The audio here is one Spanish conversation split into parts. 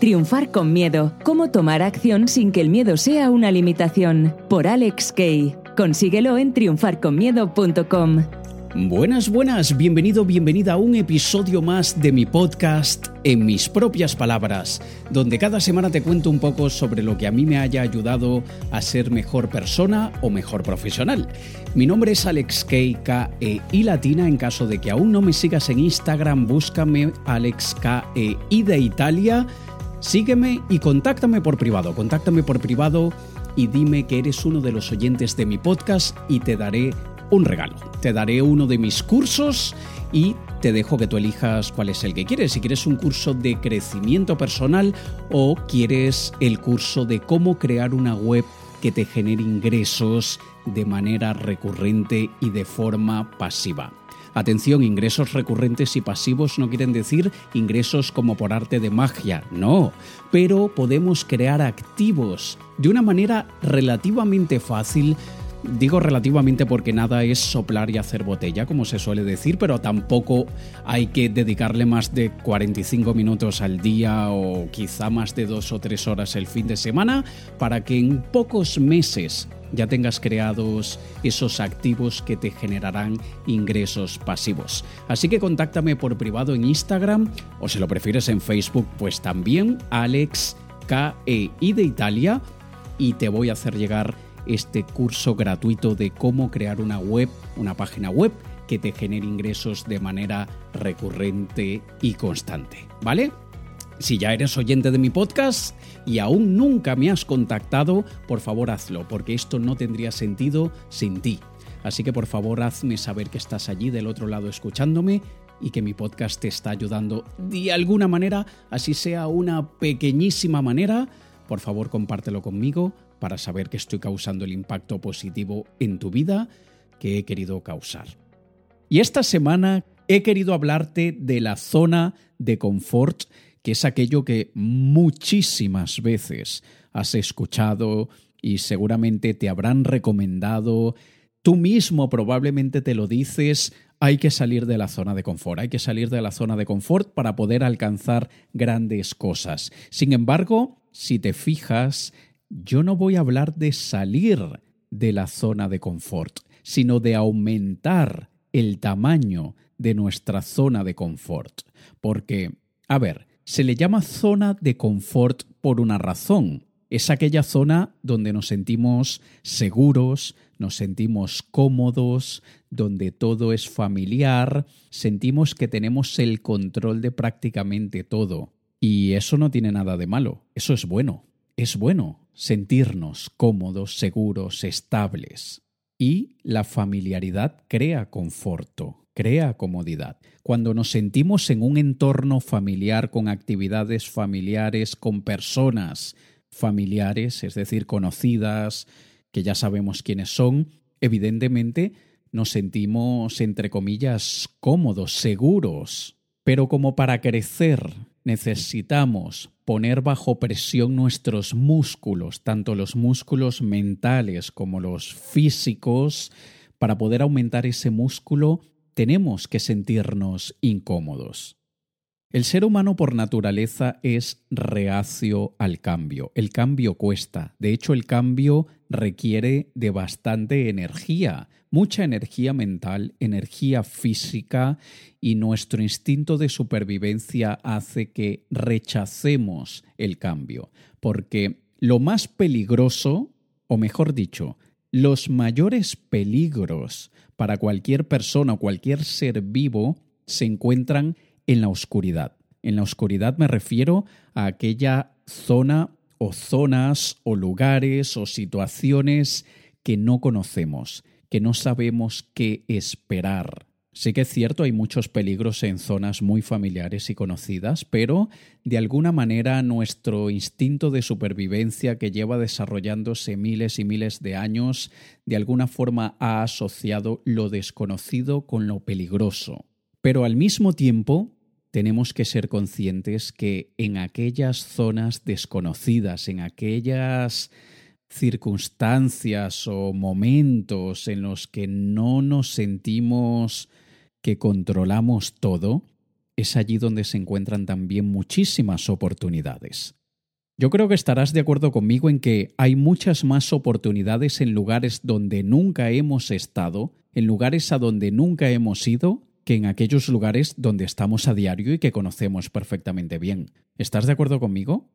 Triunfar con miedo. Cómo tomar acción sin que el miedo sea una limitación. Por Alex Kay. Consíguelo en triunfarconmiedo.com. Buenas, buenas, bienvenido, bienvenida a un episodio más de mi podcast En mis propias palabras, donde cada semana te cuento un poco sobre lo que a mí me haya ayudado a ser mejor persona o mejor profesional. Mi nombre es Alex K, E I latina, en caso de que aún no me sigas en Instagram, búscame Alex K E I de Italia, sígueme y contáctame por privado, contáctame por privado y dime que eres uno de los oyentes de mi podcast y te daré un regalo. Te daré uno de mis cursos y te dejo que tú elijas cuál es el que quieres. Si quieres un curso de crecimiento personal o quieres el curso de cómo crear una web que te genere ingresos de manera recurrente y de forma pasiva. Atención, ingresos recurrentes y pasivos no quieren decir ingresos como por arte de magia, no, pero podemos crear activos de una manera relativamente fácil Digo relativamente porque nada es soplar y hacer botella, como se suele decir, pero tampoco hay que dedicarle más de 45 minutos al día o quizá más de dos o tres horas el fin de semana para que en pocos meses ya tengas creados esos activos que te generarán ingresos pasivos. Así que contáctame por privado en Instagram o si lo prefieres en Facebook, pues también Alex KEI de Italia y te voy a hacer llegar este curso gratuito de cómo crear una web, una página web que te genere ingresos de manera recurrente y constante. ¿Vale? Si ya eres oyente de mi podcast y aún nunca me has contactado, por favor hazlo, porque esto no tendría sentido sin ti. Así que por favor hazme saber que estás allí del otro lado escuchándome y que mi podcast te está ayudando de alguna manera, así sea una pequeñísima manera. Por favor compártelo conmigo para saber que estoy causando el impacto positivo en tu vida que he querido causar. Y esta semana he querido hablarte de la zona de confort, que es aquello que muchísimas veces has escuchado y seguramente te habrán recomendado. Tú mismo probablemente te lo dices, hay que salir de la zona de confort, hay que salir de la zona de confort para poder alcanzar grandes cosas. Sin embargo, si te fijas, yo no voy a hablar de salir de la zona de confort, sino de aumentar el tamaño de nuestra zona de confort. Porque, a ver, se le llama zona de confort por una razón. Es aquella zona donde nos sentimos seguros, nos sentimos cómodos, donde todo es familiar, sentimos que tenemos el control de prácticamente todo. Y eso no tiene nada de malo, eso es bueno, es bueno sentirnos cómodos, seguros, estables. Y la familiaridad crea conforto, crea comodidad. Cuando nos sentimos en un entorno familiar, con actividades familiares, con personas familiares, es decir, conocidas, que ya sabemos quiénes son, evidentemente nos sentimos, entre comillas, cómodos, seguros. Pero como para crecer necesitamos poner bajo presión nuestros músculos, tanto los músculos mentales como los físicos. Para poder aumentar ese músculo tenemos que sentirnos incómodos. El ser humano por naturaleza es reacio al cambio. El cambio cuesta. De hecho, el cambio requiere de bastante energía, mucha energía mental, energía física y nuestro instinto de supervivencia hace que rechacemos el cambio. Porque lo más peligroso, o mejor dicho, los mayores peligros para cualquier persona o cualquier ser vivo se encuentran en la oscuridad. En la oscuridad me refiero a aquella zona o zonas o lugares o situaciones que no conocemos, que no sabemos qué esperar. Sí que es cierto, hay muchos peligros en zonas muy familiares y conocidas, pero de alguna manera nuestro instinto de supervivencia que lleva desarrollándose miles y miles de años, de alguna forma ha asociado lo desconocido con lo peligroso. Pero al mismo tiempo, tenemos que ser conscientes que en aquellas zonas desconocidas, en aquellas circunstancias o momentos en los que no nos sentimos que controlamos todo, es allí donde se encuentran también muchísimas oportunidades. Yo creo que estarás de acuerdo conmigo en que hay muchas más oportunidades en lugares donde nunca hemos estado, en lugares a donde nunca hemos ido, que en aquellos lugares donde estamos a diario y que conocemos perfectamente bien. ¿Estás de acuerdo conmigo?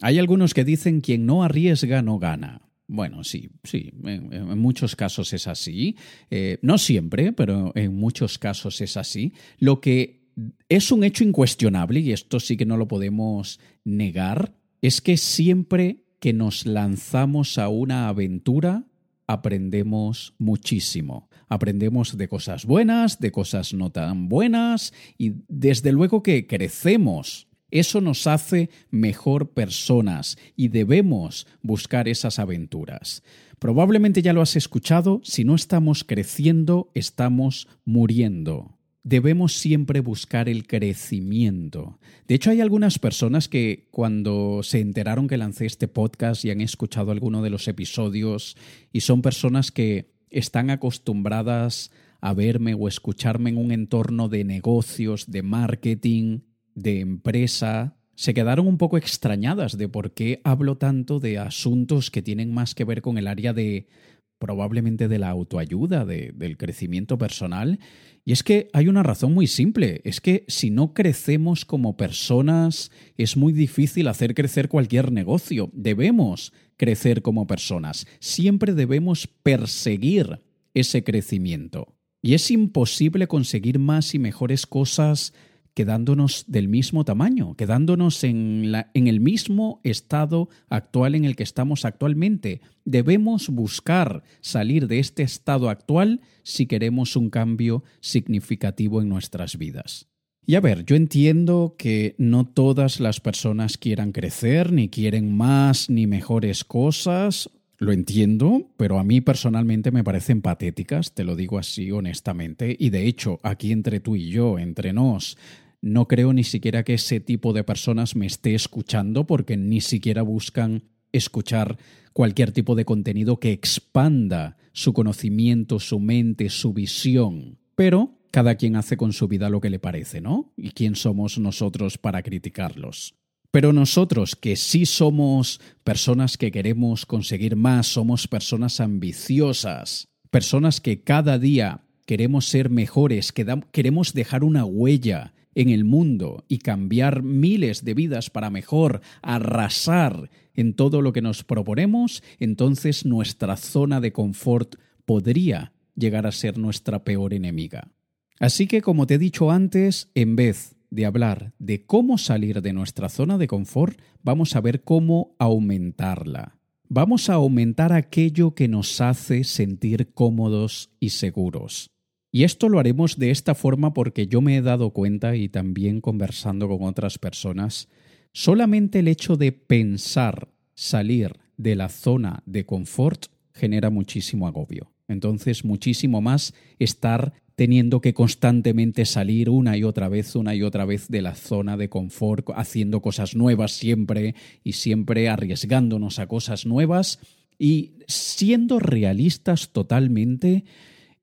Hay algunos que dicen quien no arriesga no gana. Bueno, sí, sí, en, muchos casos es así. Eh, no siempre, pero en muchos casos es así. Lo que es un hecho incuestionable, y esto sí que no lo podemos negar, es que siempre que nos lanzamos a una aventura, aprendemos muchísimo. Aprendemos de cosas buenas, de cosas no tan buenas, y desde luego que crecemos. Eso nos hace mejor personas y debemos buscar esas aventuras. Probablemente ya lo has escuchado, si no estamos creciendo, estamos muriendo debemos siempre buscar el crecimiento. De hecho, hay algunas personas que cuando se enteraron que lancé este podcast y han escuchado alguno de los episodios y son personas que están acostumbradas a verme o escucharme en un entorno de negocios, de marketing, de empresa, se quedaron un poco extrañadas de por qué hablo tanto de asuntos que tienen más que ver con el área de probablemente de la autoayuda, del crecimiento personal. Y es que hay una razón muy simple, es que si no crecemos como personas, es muy difícil hacer crecer cualquier negocio. Debemos crecer como personas, siempre debemos perseguir ese crecimiento. Y es imposible conseguir más y mejores cosas quedándonos del mismo tamaño, quedándonos en, el mismo estado actual en el que estamos actualmente. Debemos buscar salir de este estado actual si queremos un cambio significativo en nuestras vidas. Y a ver, yo entiendo que no todas las personas quieran crecer, ni quieren más ni mejores cosas. Lo entiendo, pero a mí personalmente me parecen patéticas, te lo digo así honestamente, y de hecho, aquí entre tú y yo, entre nos, no creo ni siquiera que ese tipo de personas me esté escuchando porque ni siquiera buscan escuchar cualquier tipo de contenido que expanda su conocimiento, su mente, su visión. Pero cada quien hace con su vida lo que le parece, ¿no? ¿Y quién somos nosotros para criticarlos? Pero nosotros, que sí somos personas que queremos conseguir más, somos personas ambiciosas, personas que cada día queremos ser mejores, que queremos dejar una huella en el mundo y cambiar miles de vidas para mejor, arrasar en todo lo que nos proponemos, entonces nuestra zona de confort podría llegar a ser nuestra peor enemiga. Así que, como te he dicho antes, en vez de hablar de cómo salir de nuestra zona de confort, vamos a ver cómo aumentarla. Vamos a aumentar aquello que nos hace sentir cómodos y seguros. Y esto lo haremos de esta forma porque yo me he dado cuenta y también conversando con otras personas, solamente el hecho de pensar salir de la zona de confort genera muchísimo agobio. Entonces, muchísimo más estar teniendo que constantemente salir una y otra vez, una y otra vez de la zona de confort, haciendo cosas nuevas siempre y siempre arriesgándonos a cosas nuevas y siendo realistas totalmente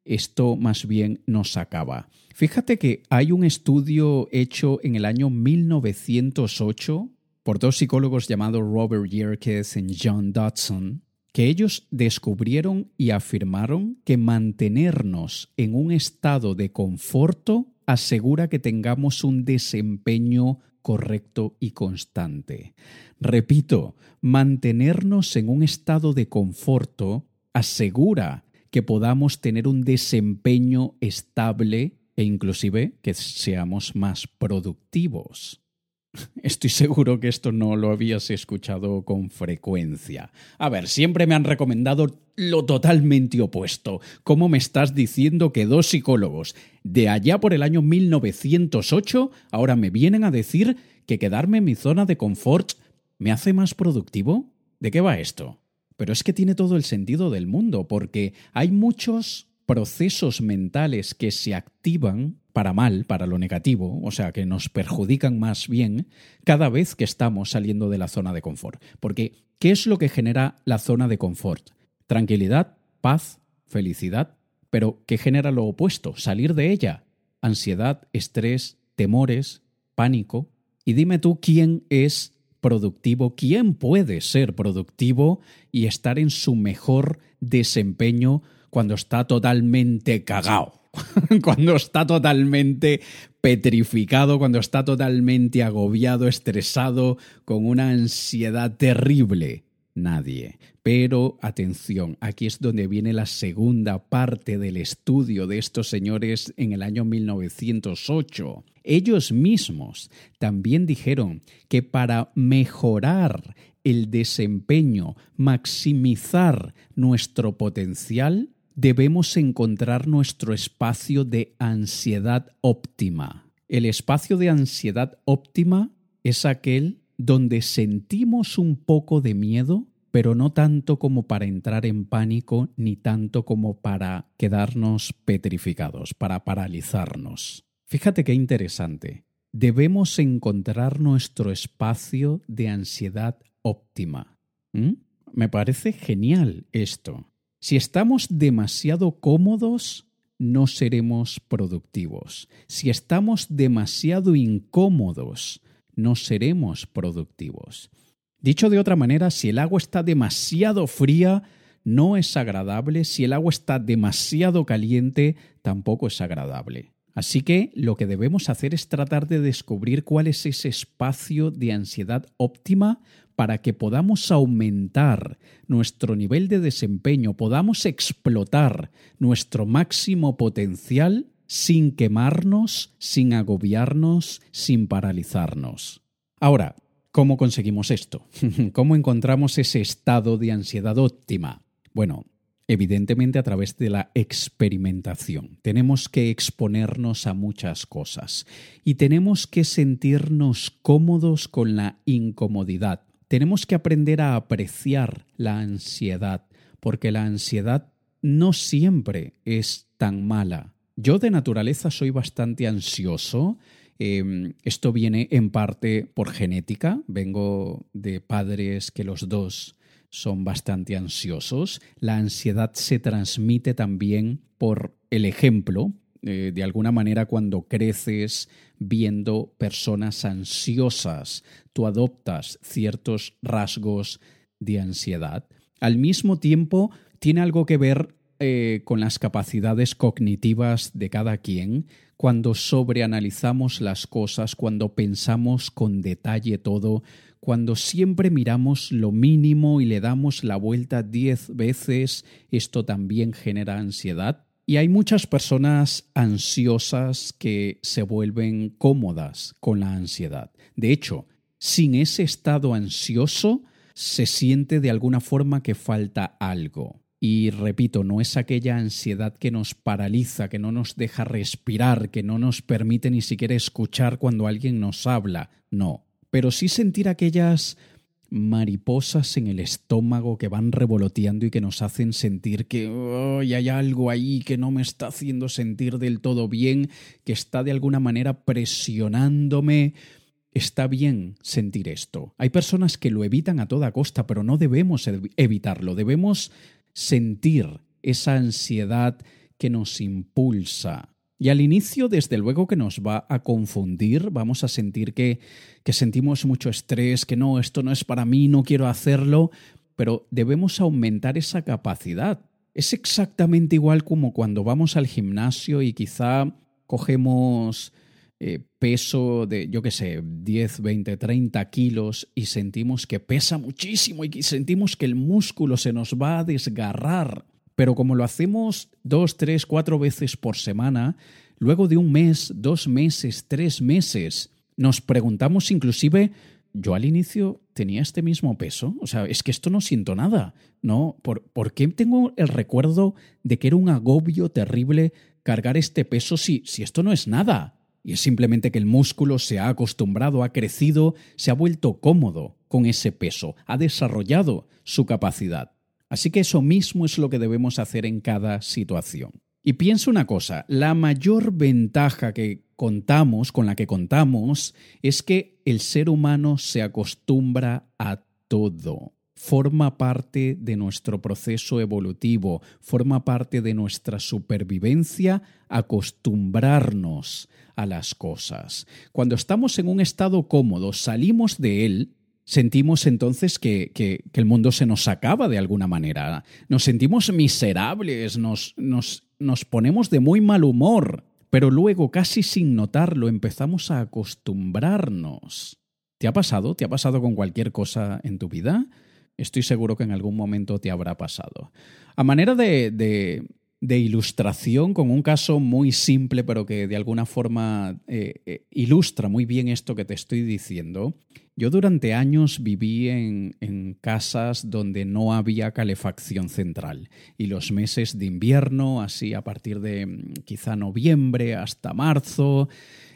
esto más bien nos acaba. Fíjate que hay un estudio hecho en el año 1908 por dos psicólogos llamados Robert Yerkes y John Dodson, que ellos descubrieron y afirmaron que mantenernos en un estado de conforto asegura que tengamos un desempeño correcto y constante. Repito, mantenernos en un estado de conforto asegura que podamos tener un desempeño estable e inclusive que seamos más productivos. Estoy seguro que esto no lo habías escuchado con frecuencia. A ver, siempre me han recomendado lo totalmente opuesto. ¿Cómo me estás diciendo que dos psicólogos de allá por el año 1908 ahora me vienen a decir que quedarme en mi zona de confort me hace más productivo? ¿De qué va esto? Pero es que tiene todo el sentido del mundo, porque hay muchos procesos mentales que se activan para mal, para lo negativo, o sea, que nos perjudican más bien cada vez que estamos saliendo de la zona de confort. Porque, ¿qué es lo que genera la zona de confort? Tranquilidad, paz, felicidad, pero ¿qué genera lo opuesto? Salir de ella. Ansiedad, estrés, temores, pánico. Y dime tú quién es productivo, quién puede ser productivo y estar en su mejor desempeño cuando está totalmente cagao, cuando está totalmente petrificado, cuando está totalmente agobiado, estresado, con una ansiedad terrible. Nadie. Pero atención, aquí es donde viene la segunda parte del estudio de estos señores en el año 1908. Ellos mismos también dijeron que para mejorar el desempeño, maximizar nuestro potencial, debemos encontrar nuestro espacio de ansiedad óptima. El espacio de ansiedad óptima es aquel donde sentimos un poco de miedo, pero no tanto como para entrar en pánico, ni tanto como para quedarnos petrificados, para paralizarnos. Fíjate qué interesante. Debemos encontrar nuestro espacio de ansiedad óptima. ¿Mm? Me parece genial esto. Si estamos demasiado cómodos, no seremos productivos. Si estamos demasiado incómodos, no seremos productivos. Dicho de otra manera, si el agua está demasiado fría, no es agradable. Si el agua está demasiado caliente, tampoco es agradable. Así que lo que debemos hacer es tratar de descubrir cuál es ese espacio de ansiedad óptima para que podamos aumentar nuestro nivel de desempeño, podamos explotar nuestro máximo potencial sin quemarnos, sin agobiarnos, sin paralizarnos. Ahora, ¿cómo conseguimos esto? ¿Cómo encontramos ese estado de ansiedad óptima? Bueno, evidentemente a través de la experimentación. Tenemos que exponernos a muchas cosas y tenemos que sentirnos cómodos con la incomodidad. Tenemos que aprender a apreciar la ansiedad, porque la ansiedad no siempre es tan mala. Yo de naturaleza soy bastante ansioso. Em, esto viene en parte por genética. Vengo de padres que los dos son bastante ansiosos. La ansiedad se transmite también por el ejemplo. Eh, de alguna manera, cuando creces viendo personas ansiosas, tú adoptas ciertos rasgos de ansiedad. Al mismo tiempo, tiene algo que ver eh, con las capacidades cognitivas de cada quien, cuando sobreanalizamos las cosas, cuando pensamos con detalle todo, cuando siempre miramos lo mínimo y le damos la vuelta diez veces, esto también genera ansiedad. Y hay muchas personas ansiosas que se vuelven cómodas con la ansiedad. De hecho, sin ese estado ansioso, se siente de alguna forma que falta algo. Y repito, no es aquella ansiedad que nos paraliza, que no nos deja respirar, que no nos permite ni siquiera escuchar cuando alguien nos habla. No, pero sí sentir aquellas mariposas en el estómago que van revoloteando y que nos hacen sentir que hay algo ahí que no me está haciendo sentir del todo bien, que está de alguna manera presionándome. Está bien sentir esto. Hay personas que lo evitan a toda costa, pero no debemos evitarlo. Debemos sentir esa ansiedad que nos impulsa, y al inicio, desde luego que nos va a confundir, vamos a sentir que, que sentimos mucho estrés, que no, esto no es para mí, no quiero hacerlo, pero debemos aumentar esa capacidad. Es exactamente igual como cuando vamos al gimnasio y quizá cogemos eh, peso de, yo qué sé, 10, 20, 30 kilos y sentimos que pesa muchísimo y sentimos que el músculo se nos va a desgarrar. Pero como lo hacemos dos, tres, cuatro veces por semana, luego de un mes, dos meses, tres meses, nos preguntamos inclusive, yo al inicio tenía este mismo peso, o sea, es que esto no siento nada, ¿no? ¿Por, ¿por qué tengo el recuerdo de que era un agobio terrible cargar este peso si, si esto no es nada? Y es simplemente que el músculo se ha acostumbrado, ha crecido, se ha vuelto cómodo con ese peso, ha desarrollado su capacidad. Así que eso mismo es lo que debemos hacer en cada situación. Y pienso una cosa, la mayor ventaja que contamos, con la que contamos, es que el ser humano se acostumbra a todo. Forma parte de nuestro proceso evolutivo, forma parte de nuestra supervivencia acostumbrarnos a las cosas. Cuando estamos en un estado cómodo, salimos de él, sentimos entonces que, que, el mundo se nos acaba de alguna manera. Nos sentimos miserables, nos, nos, nos ponemos de muy mal humor, pero luego, casi sin notarlo, empezamos a acostumbrarnos. ¿Te ha pasado? ¿Te ha pasado con cualquier cosa en tu vida? Estoy seguro que en algún momento te habrá pasado. A manera de, de ilustración con un caso muy simple, pero que de alguna forma eh, eh, ilustra muy bien esto que te estoy diciendo. Yo durante años viví en, en, casas donde no había calefacción central y los meses de invierno, así a partir de mm, quizá noviembre hasta marzo,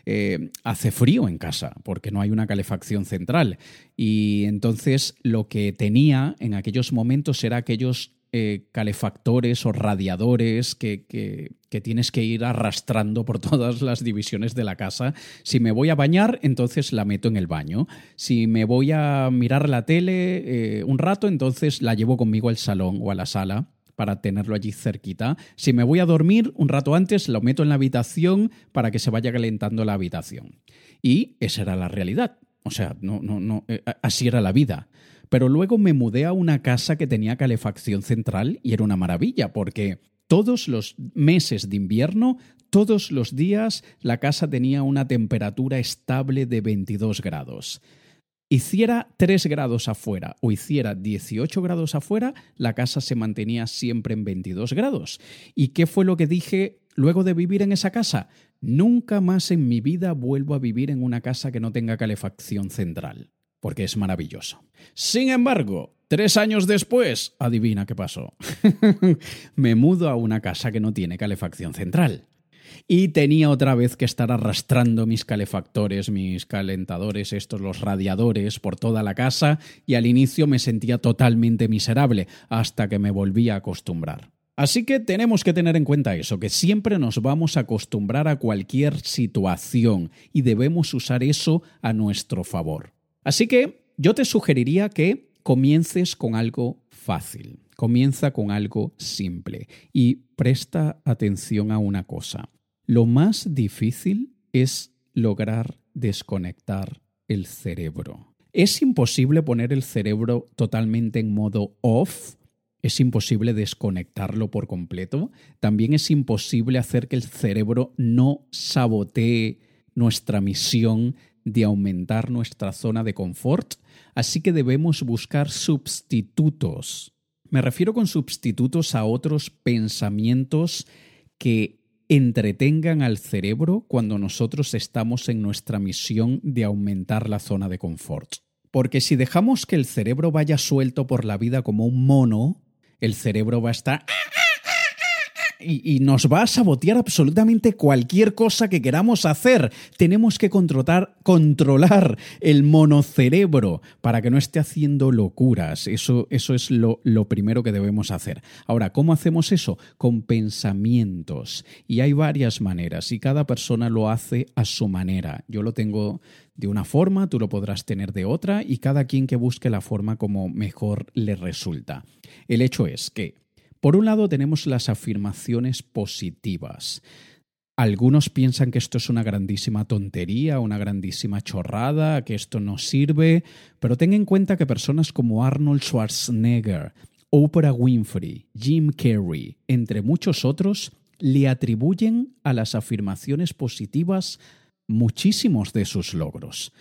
eh, hace frío en casa porque no hay una calefacción central. Y entonces lo que tenía en aquellos momentos era aquellos eh, calefactores o radiadores que, que, tienes que ir arrastrando por todas las divisiones de la casa. Si me voy a bañar, entonces la meto en el baño. Si me voy a mirar la tele eh, un rato, entonces la llevo conmigo al salón o a la sala para tenerlo allí cerquita. Si me voy a dormir un rato antes, lo meto en la habitación para que se vaya calentando la habitación. Y esa era la realidad. O sea, no, no, no, eh, así era la vida. Pero luego me mudé a una casa que tenía calefacción central y era una maravilla porque todos los meses de invierno, todos los días, la casa tenía una temperatura estable de 22 grados. Hiciera 3 grados afuera o hiciera 18 grados afuera, la casa se mantenía siempre en 22 grados. ¿Y qué fue lo que dije luego de vivir en esa casa? Nunca más en mi vida vuelvo a vivir en una casa que no tenga calefacción central porque es maravilloso. Sin embargo, tres años después, adivina qué pasó. Me mudo a una casa que no tiene calefacción central. Y tenía otra vez que estar arrastrando mis calefactores, mis calentadores, estos, los radiadores por toda la casa, y al inicio me sentía totalmente miserable, hasta que me volví a acostumbrar. Así que tenemos que tener en cuenta eso, que siempre nos vamos a acostumbrar a cualquier situación y debemos usar eso a nuestro favor. Así que yo te sugeriría que comiences con algo fácil, comienza con algo simple y presta atención a una cosa. Lo más difícil es lograr desconectar el cerebro. Es imposible poner el cerebro totalmente en modo off, es imposible desconectarlo por completo, también es imposible hacer que el cerebro no sabotee nuestra misión de aumentar nuestra zona de confort, así que debemos buscar sustitutos. Me refiero con sustitutos a otros pensamientos que entretengan al cerebro cuando nosotros estamos en nuestra misión de aumentar la zona de confort. Porque si dejamos que el cerebro vaya suelto por la vida como un mono, el cerebro va a estar y, nos va a sabotear absolutamente cualquier cosa que queramos hacer. Tenemos que controlar, el monocerebro para que no esté haciendo locuras. Eso, eso es lo primero que debemos hacer. Ahora, ¿cómo hacemos eso? Con pensamientos. Y hay varias maneras y cada persona lo hace a su manera. Yo lo tengo de una forma, tú lo podrás tener de otra y cada quien que busque la forma como mejor le resulta. El hecho es que por un lado tenemos las afirmaciones positivas. Algunos piensan que esto es una grandísima tontería, una grandísima chorrada, que esto no sirve, pero ten en cuenta que personas como Arnold Schwarzenegger, Oprah Winfrey, Jim Carrey, entre muchos otros, le atribuyen a las afirmaciones positivas muchísimos de sus logros.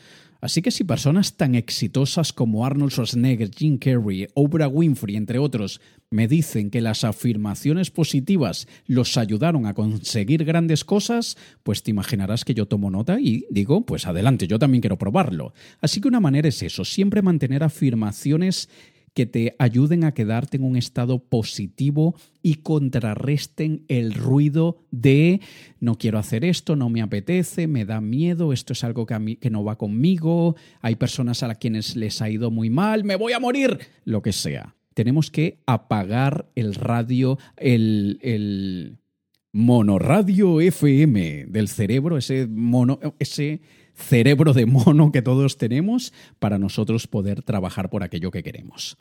Así que si personas tan exitosas como Arnold Schwarzenegger, Jim Carrey, Oprah Winfrey, entre otros, me dicen que las afirmaciones positivas los ayudaron a conseguir grandes cosas, pues te imaginarás que yo tomo nota y digo, pues adelante, yo también quiero probarlo. Así que una manera es eso, siempre mantener afirmaciones que te ayuden a quedarte en un estado positivo y contrarresten el ruido de no quiero hacer esto, no me apetece, me da miedo, esto es algo que, a mí, que no va conmigo, hay personas a las quienes les ha ido muy mal, me voy a morir, lo que sea. Tenemos que apagar el radio, el, el monorradio FM del cerebro, ese, mono, ese cerebro de mono que todos tenemos para nosotros poder trabajar por aquello que queremos.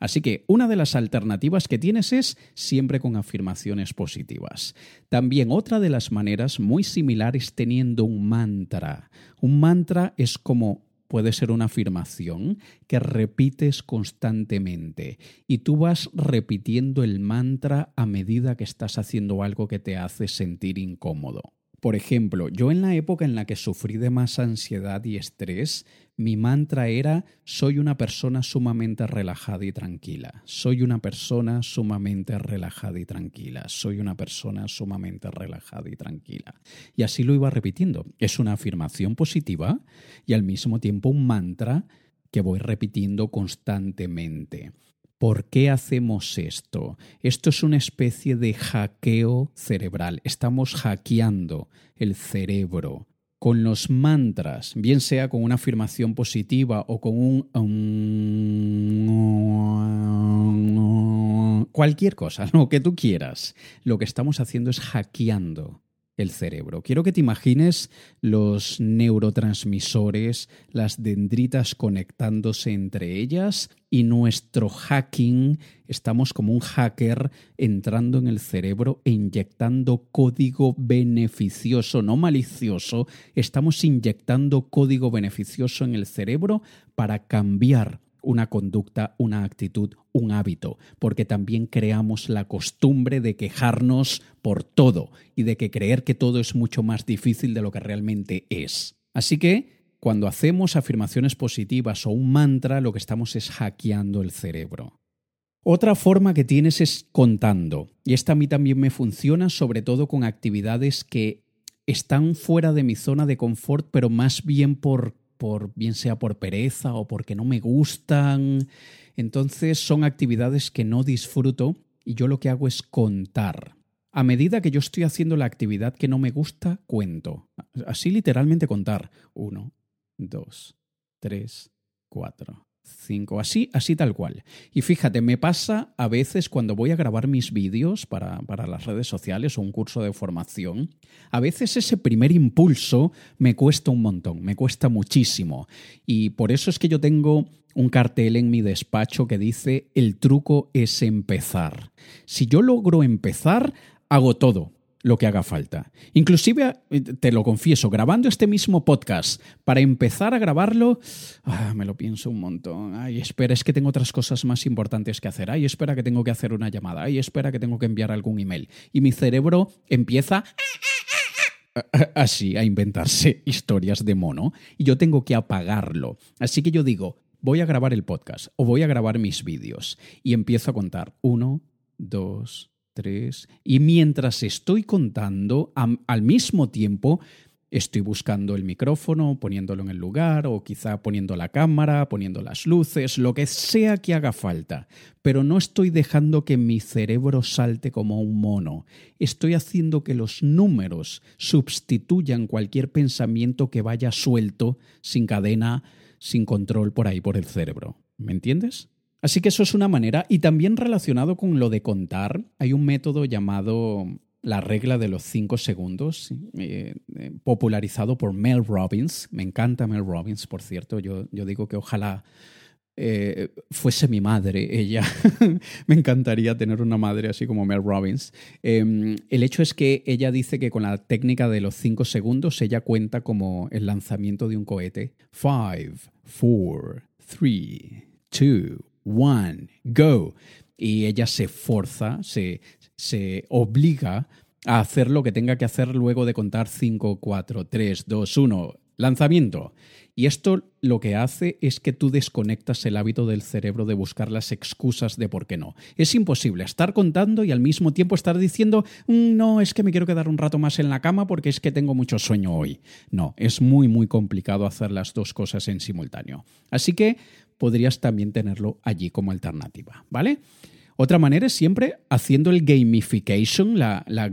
Así que una de las alternativas que tienes es siempre con afirmaciones positivas. También otra de las maneras muy similares teniendo un mantra. Un mantra es como puede ser una afirmación que repites constantemente y tú vas repitiendo el mantra a medida que estás haciendo algo que te hace sentir incómodo. Por ejemplo, yo en la época en la que sufrí de más ansiedad y estrés, mi mantra era soy una persona sumamente relajada y tranquila, soy una persona sumamente relajada y tranquila, soy una persona sumamente relajada y tranquila. Y así lo iba repitiendo. Es una afirmación positiva y al mismo tiempo un mantra que voy repitiendo constantemente. ¿Por qué hacemos esto? Esto es una especie de hackeo cerebral. Estamos hackeando el cerebro con los mantras, bien sea con una afirmación positiva o con un... cualquier cosa, lo que tú quieras. Lo que estamos haciendo es hackeando el cerebro. Quiero que te imagines los neurotransmisores, las dendritas conectándose entre ellas y nuestro hacking, estamos como un hacker entrando en el cerebro e inyectando código beneficioso, no malicioso, estamos inyectando código beneficioso en el cerebro para cambiar una conducta, una actitud, un hábito, porque también creamos la costumbre de quejarnos por todo y de que creer que todo es mucho más difícil de lo que realmente es. Así que, cuando hacemos afirmaciones positivas o un mantra, lo que estamos es hackeando el cerebro. Otra forma que tienes es contando, y esta a mí también me funciona, sobre todo con actividades que están fuera de mi zona de confort, pero más bien por por bien sea por pereza o porque no me gustan. Entonces son actividades que no disfruto y yo lo que hago es contar. A medida que yo estoy haciendo la actividad que no me gusta, cuento. Así literalmente contar. Uno, dos, tres, cuatro, cinco, así, así tal cual. Y fíjate, me pasa a veces cuando voy a grabar mis vídeos para, para las redes sociales o un curso de formación, a veces ese primer impulso me cuesta un montón, me cuesta muchísimo. Y por eso es que yo tengo un cartel en mi despacho que dice, el truco es empezar. Si yo logro empezar, hago todo lo que haga falta. Inclusive, eh, te lo confieso, grabando este mismo podcast, para empezar a grabarlo, ah, me lo pienso un montón. Ay, espera, es que tengo otras cosas más importantes que hacer. Ay, espera que tengo que hacer una llamada. Ay, espera que tengo que enviar algún email. Y mi cerebro empieza así a inventarse historias de mono y yo tengo que apagarlo. Así que yo digo, voy a grabar el podcast o voy a grabar mis vídeos y empiezo a contar uno, dos, y mientras estoy contando, al mismo tiempo estoy buscando el micrófono, poniéndolo en el lugar, o quizá poniendo la cámara, poniendo las luces, lo que sea que haga falta. Pero no estoy dejando que mi cerebro salte como un mono. Estoy haciendo que los números sustituyan cualquier pensamiento que vaya suelto, sin cadena, sin control por ahí por el cerebro. ¿Me entiendes? Así que eso es una manera. Y también relacionado con lo de contar, hay un método llamado la regla de los cinco segundos, eh, eh, popularizado por Mel Robbins. Me encanta Mel Robbins, por cierto. Yo, yo digo que ojalá eh, fuese mi madre, ella. Me encantaría tener una madre así como Mel Robbins. Em, el hecho es que ella dice que con la técnica de los cinco segundos ella cuenta como el lanzamiento de un cohete. Five, four, three, two, one, go. Y ella se forza, se, se obliga a hacer lo que tenga que hacer luego de contar 5, 4, 3, 2, 1, lanzamiento. Y esto lo que hace es que tú desconectas el hábito del cerebro de buscar las excusas de por qué no. Es imposible estar contando y al mismo tiempo estar diciendo, mm, no, es que me quiero quedar un rato más en la cama porque es que tengo mucho sueño hoy. No, es muy, muy complicado hacer las dos cosas en simultáneo. Así que podrías también tenerlo allí como alternativa, ¿vale? Otra manera es siempre haciendo el gamification, la, la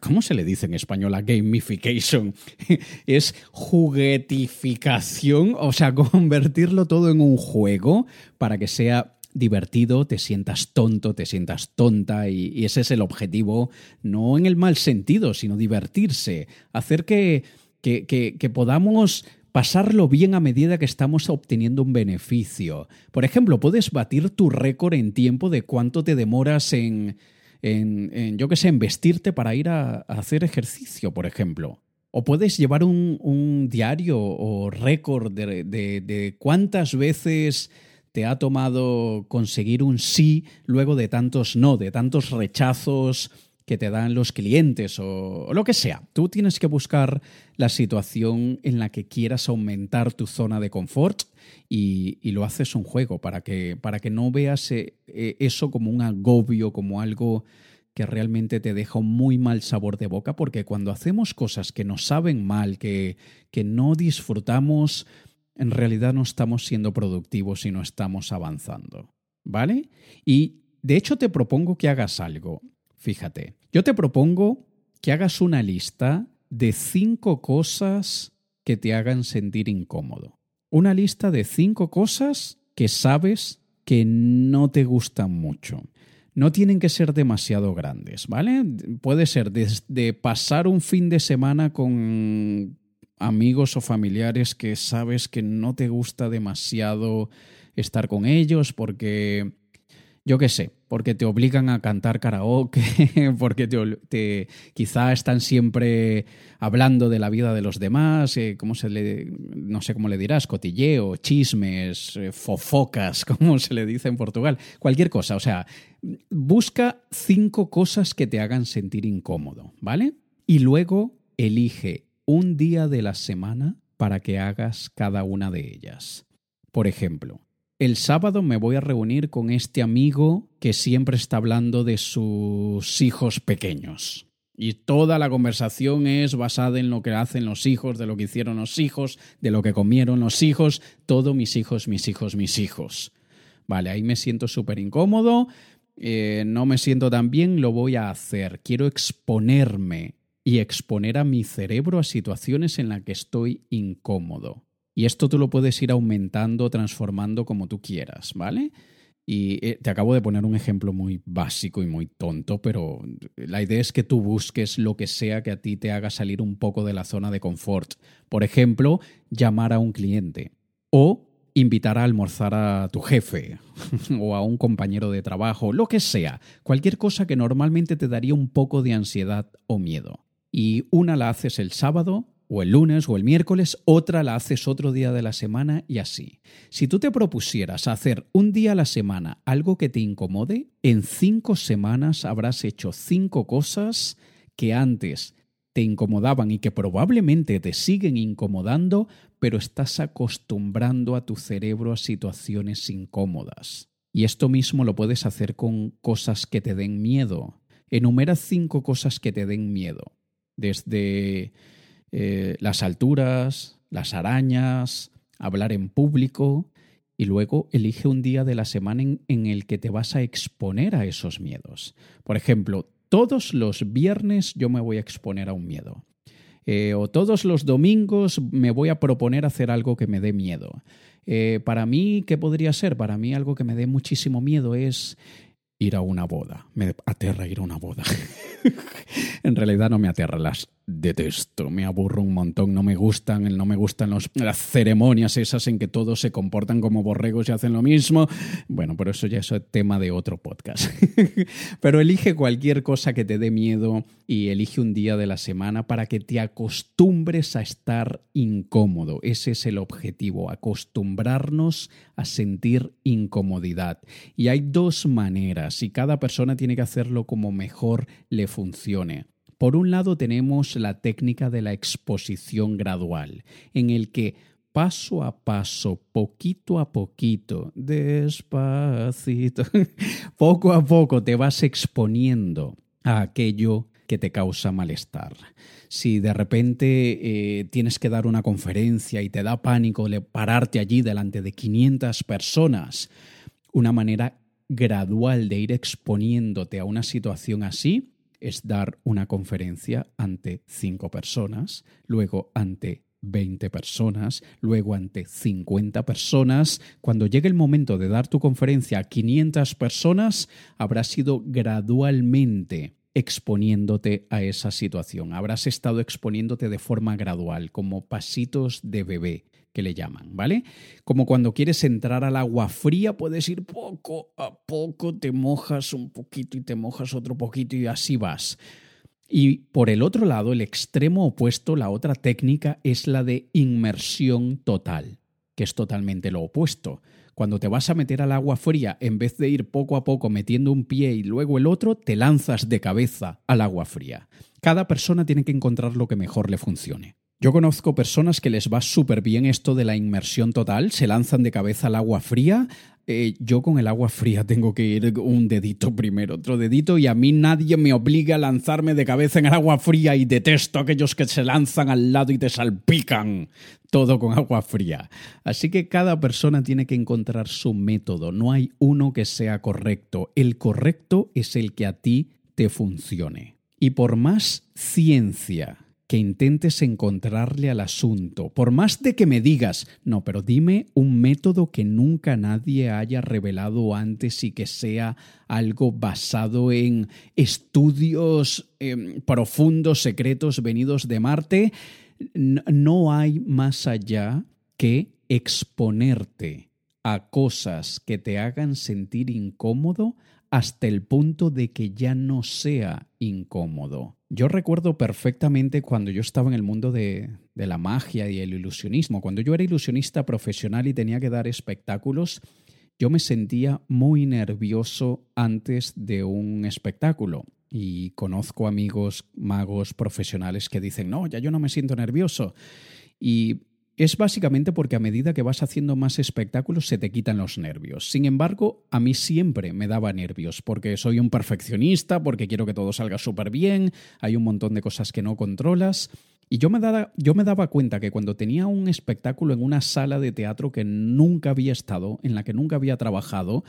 ¿cómo se le dice en español la gamification? es juguetificación, o sea, convertirlo todo en un juego para que sea divertido, te sientas tonto, te sientas tonta y, y ese es el objetivo, no en el mal sentido, sino divertirse, hacer que que, que, podamos pasarlo bien a medida que estamos obteniendo un beneficio. Por ejemplo, puedes batir tu récord en tiempo de cuánto te demoras en, en, yo qué sé, en vestirte para ir a, hacer ejercicio, por ejemplo. O puedes llevar un, diario o récord de, de, cuántas veces te ha tomado conseguir un sí luego de tantos no, de tantos rechazos que te dan los clientes o, lo que sea. Tú tienes que buscar la situación en la que quieras aumentar tu zona de confort y, lo haces un juego para que, para que no veas eh, eh, eso como un agobio, como algo que realmente te deja un muy mal sabor de boca, porque cuando hacemos cosas que nos saben mal, que, que no disfrutamos, en realidad no estamos siendo productivos y no estamos avanzando. ¿Vale? Y de hecho te propongo que hagas algo. Fíjate, yo te propongo que hagas una lista de cinco cosas que te hagan sentir incómodo. Una lista de cinco cosas que sabes que no te gustan mucho. No tienen que ser demasiado grandes, ¿vale? Puede ser desde pasar un fin de semana con amigos o familiares que sabes que no te gusta demasiado estar con ellos porque yo qué sé, porque te obligan a cantar karaoke, porque te, quizá están siempre hablando de la vida de los demás, eh, ¿cómo se le, no sé cómo le dirás, cotilleo, chismes, eh, fofocas, como se le dice en Portugal, cualquier cosa, o sea, busca cinco cosas que te hagan sentir incómodo, ¿vale? Y luego elige un día de la semana para que hagas cada una de ellas. Por ejemplo, el sábado me voy a reunir con este amigo que siempre está hablando de sus hijos pequeños. Y toda la conversación es basada en lo que hacen los hijos, de lo que hicieron los hijos, de lo que comieron los hijos, todo mis hijos, mis hijos, mis hijos. Vale, ahí me siento súper incómodo, eh, no me siento tan bien, lo voy a hacer. Quiero exponerme y exponer a mi cerebro a situaciones en las que estoy incómodo. Y esto tú lo puedes ir aumentando, transformando como tú quieras, ¿vale? Y eh, te acabo de poner un ejemplo muy básico y muy tonto, pero la idea es que tú busques lo que sea que a ti te haga salir un poco de la zona de confort. Por ejemplo, llamar a un cliente o invitar a almorzar a tu jefe o a un compañero de trabajo, lo que sea, cualquier cosa que normalmente te daría un poco de ansiedad o miedo. Y una la haces el sábado, o el lunes o el miércoles, otra la haces otro día de la semana y así. Si tú te propusieras hacer un día a la semana algo que te incomode, en cinco semanas habrás hecho cinco cosas que antes te incomodaban y que probablemente te siguen incomodando, pero estás acostumbrando a tu cerebro a situaciones incómodas. Y esto mismo lo puedes hacer con cosas que te den miedo. Enumera cinco cosas que te den miedo. Desde eh, las alturas, las arañas, hablar en público y luego elige un día de la semana en, el que te vas a exponer a esos miedos. Por ejemplo, todos los viernes yo me voy a exponer a un miedo. Eh, o todos los domingos me voy a proponer hacer algo que me dé miedo. Eh, para mí, ¿qué podría ser? Para mí algo que me dé muchísimo miedo es ir a una boda. Me aterra ir a una boda. en realidad no me aterra, las detesto, me aburro un montón, no me gustan, no me gustan las ceremonias esas en que todos se comportan como borregos y hacen lo mismo. Bueno, pero eso ya es tema de otro podcast. pero elige cualquier cosa que te dé miedo y elige un día de la semana para que te acostumbres a estar incómodo. Ese es el objetivo, acostumbrarnos a sentir incomodidad. Y hay dos maneras y cada persona tiene que hacerlo como mejor le funcione. Por un lado tenemos la técnica de la exposición gradual, en el que paso a paso, poquito a poquito, despacito, poco a poco te vas exponiendo a aquello que te causa malestar. Si de repente eh, tienes que dar una conferencia y te da pánico pararte allí delante de 500 personas, una manera gradual de ir exponiéndote a una situación así es dar una conferencia ante cinco personas, luego ante 20 personas, luego ante 50 personas. Cuando llegue el momento de dar tu conferencia a 500 personas, habrás ido gradualmente exponiéndote a esa situación. Habrás estado exponiéndote de forma gradual, como pasitos de bebé que le llaman, ¿vale? Como cuando quieres entrar al agua fría, puedes ir poco a poco, te mojas un poquito y te mojas otro poquito y así vas. Y por el otro lado, el extremo opuesto, la otra técnica es la de inmersión total, que es totalmente lo opuesto. Cuando te vas a meter al agua fría, en vez de ir poco a poco metiendo un pie y luego el otro, te lanzas de cabeza al agua fría. Cada persona tiene que encontrar lo que mejor le funcione. Yo conozco personas que les va súper bien esto de la inmersión total, se lanzan de cabeza al agua fría. Eh, yo con el agua fría tengo que ir un dedito primero, otro dedito, y a mí nadie me obliga a lanzarme de cabeza en el agua fría y detesto a aquellos que se lanzan al lado y te salpican todo con agua fría. Así que cada persona tiene que encontrar su método, no hay uno que sea correcto, el correcto es el que a ti te funcione. Y por más ciencia que intentes encontrarle al asunto, por más de que me digas, no, pero dime un método que nunca nadie haya revelado antes y que sea algo basado en estudios em, profundos, secretos, venidos de Marte, no hay más allá que exponerte a cosas que te hagan sentir incómodo hasta el punto de que ya no sea incómodo. Yo recuerdo perfectamente cuando yo estaba en el mundo de, la magia y el ilusionismo, cuando yo era ilusionista profesional y tenía que dar espectáculos, yo me sentía muy nervioso antes de un espectáculo. Y conozco amigos magos profesionales que dicen, no, ya yo no me siento nervioso. Y es básicamente porque a medida que vas haciendo más espectáculos se te quitan los nervios. Sin embargo, a mí siempre me daba nervios porque soy un perfeccionista, porque quiero que todo salga súper bien, hay un montón de cosas que no controlas. Y yo me, daba, yo me daba cuenta que cuando tenía un espectáculo en una sala de teatro que nunca había estado, en la que nunca había trabajado,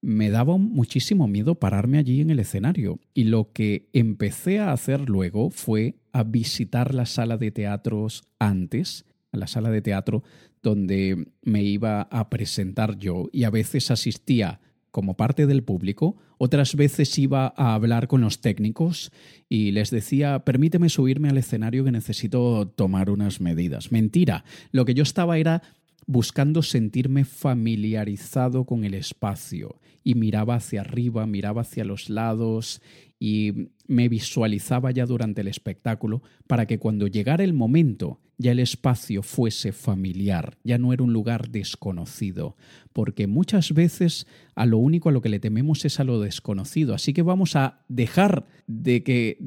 me daba muchísimo miedo pararme allí en el escenario. Y lo que empecé a hacer luego fue a visitar la sala de teatros antes la sala de teatro donde me iba a presentar yo y a veces asistía como parte del público, otras veces iba a hablar con los técnicos y les decía, permíteme subirme al escenario que necesito tomar unas medidas. Mentira, lo que yo estaba era buscando sentirme familiarizado con el espacio y miraba hacia arriba, miraba hacia los lados y me visualizaba ya durante el espectáculo para que cuando llegara el momento ya el espacio fuese familiar, ya no era un lugar desconocido, porque muchas veces a lo único a lo que le tememos es a lo desconocido, así que vamos a dejar de que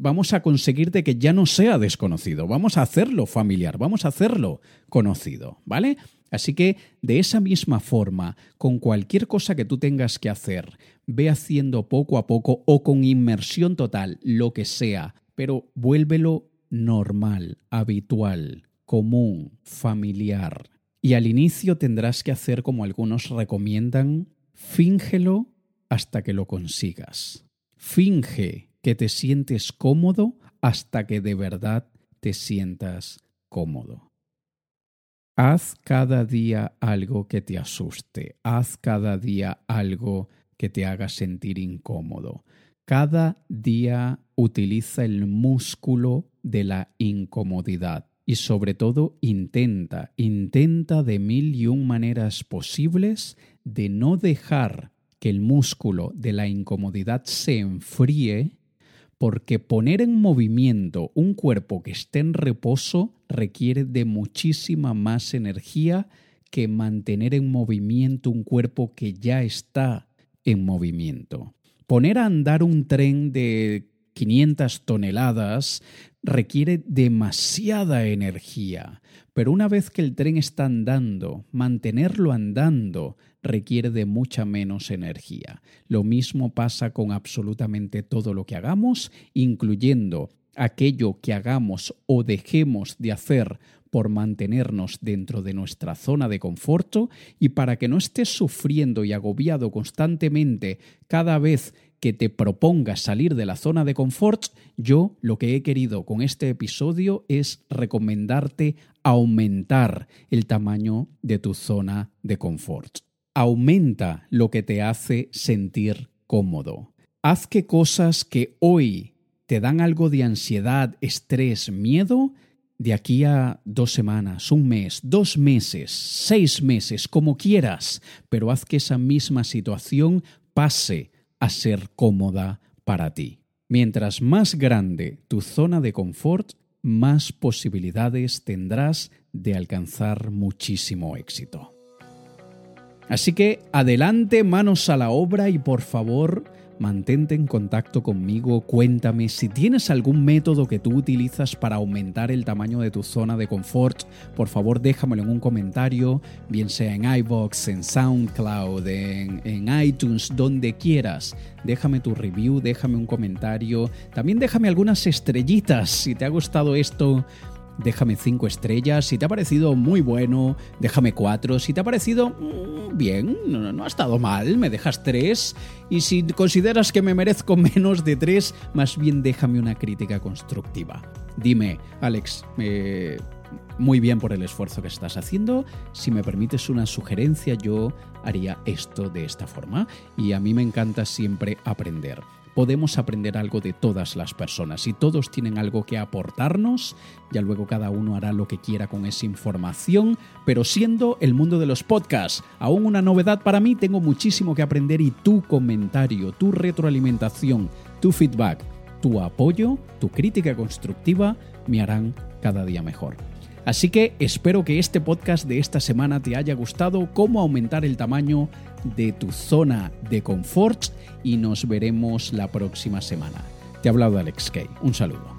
vamos a conseguir de que ya no sea desconocido, vamos a hacerlo familiar, vamos a hacerlo conocido, ¿vale? Así que de esa misma forma, con cualquier cosa que tú tengas que hacer, ve haciendo poco a poco o con inmersión total, lo que sea, pero vuélvelo normal, habitual, común, familiar. Y al inicio tendrás que hacer como algunos recomiendan, fíngelo hasta que lo consigas. Finge que te sientes cómodo hasta que de verdad te sientas cómodo. Haz cada día algo que te asuste, haz cada día algo que te haga sentir incómodo. Cada día utiliza el músculo de la incomodidad y sobre todo intenta, intenta de mil y un maneras posibles de no dejar que el músculo de la incomodidad se enfríe porque poner en movimiento un cuerpo que esté en reposo requiere de muchísima más energía que mantener en movimiento un cuerpo que ya está en movimiento. Poner a andar un tren de 500 toneladas requiere demasiada energía, pero una vez que el tren está andando, mantenerlo andando requiere de mucha menos energía. Lo mismo pasa con absolutamente todo lo que hagamos, incluyendo aquello que hagamos o dejemos de hacer por mantenernos dentro de nuestra zona de confort y para que no estés sufriendo y agobiado constantemente cada vez que te propongas salir de la zona de confort, yo lo que he querido con este episodio es recomendarte aumentar el tamaño de tu zona de confort. Aumenta lo que te hace sentir cómodo. haz que cosas que hoy te dan algo de ansiedad, estrés, miedo, de aquí a dos semanas, un mes, dos meses, seis meses, como quieras, pero haz que esa misma situación pase a ser cómoda para ti. Mientras más grande tu zona de confort, más posibilidades tendrás de alcanzar muchísimo éxito. Así que adelante, manos a la obra y por favor, mantente en contacto conmigo, cuéntame si tienes algún método que tú utilizas para aumentar el tamaño de tu zona de confort, por favor déjamelo en un comentario, bien sea en iVoox, en SoundCloud, en, en iTunes, donde quieras. Déjame tu review, déjame un comentario, también déjame algunas estrellitas si te ha gustado esto déjame cinco estrellas. Si te ha parecido muy bueno, déjame cuatro. Si te ha parecido mm, bien, no, ha estado mal, me dejas tres. Y si consideras que me merezco menos de tres, más bien déjame una crítica constructiva. Dime, Alex, muy bien por el esfuerzo que estás haciendo. Si me permites una sugerencia, yo haría esto de esta forma. Y a mí me encanta siempre aprender podemos aprender algo de todas las personas y todos tienen algo que aportarnos, ya luego cada uno hará lo que quiera con esa información, pero siendo el mundo de los podcasts aún una novedad para mí, tengo muchísimo que aprender y tu comentario, tu retroalimentación, tu feedback, tu apoyo, tu crítica constructiva me harán cada día mejor. Así que espero que este podcast de esta semana te haya gustado, cómo aumentar el tamaño de tu zona de confort y nos veremos la próxima semana. Te ha hablado Alex Kay. Un saludo.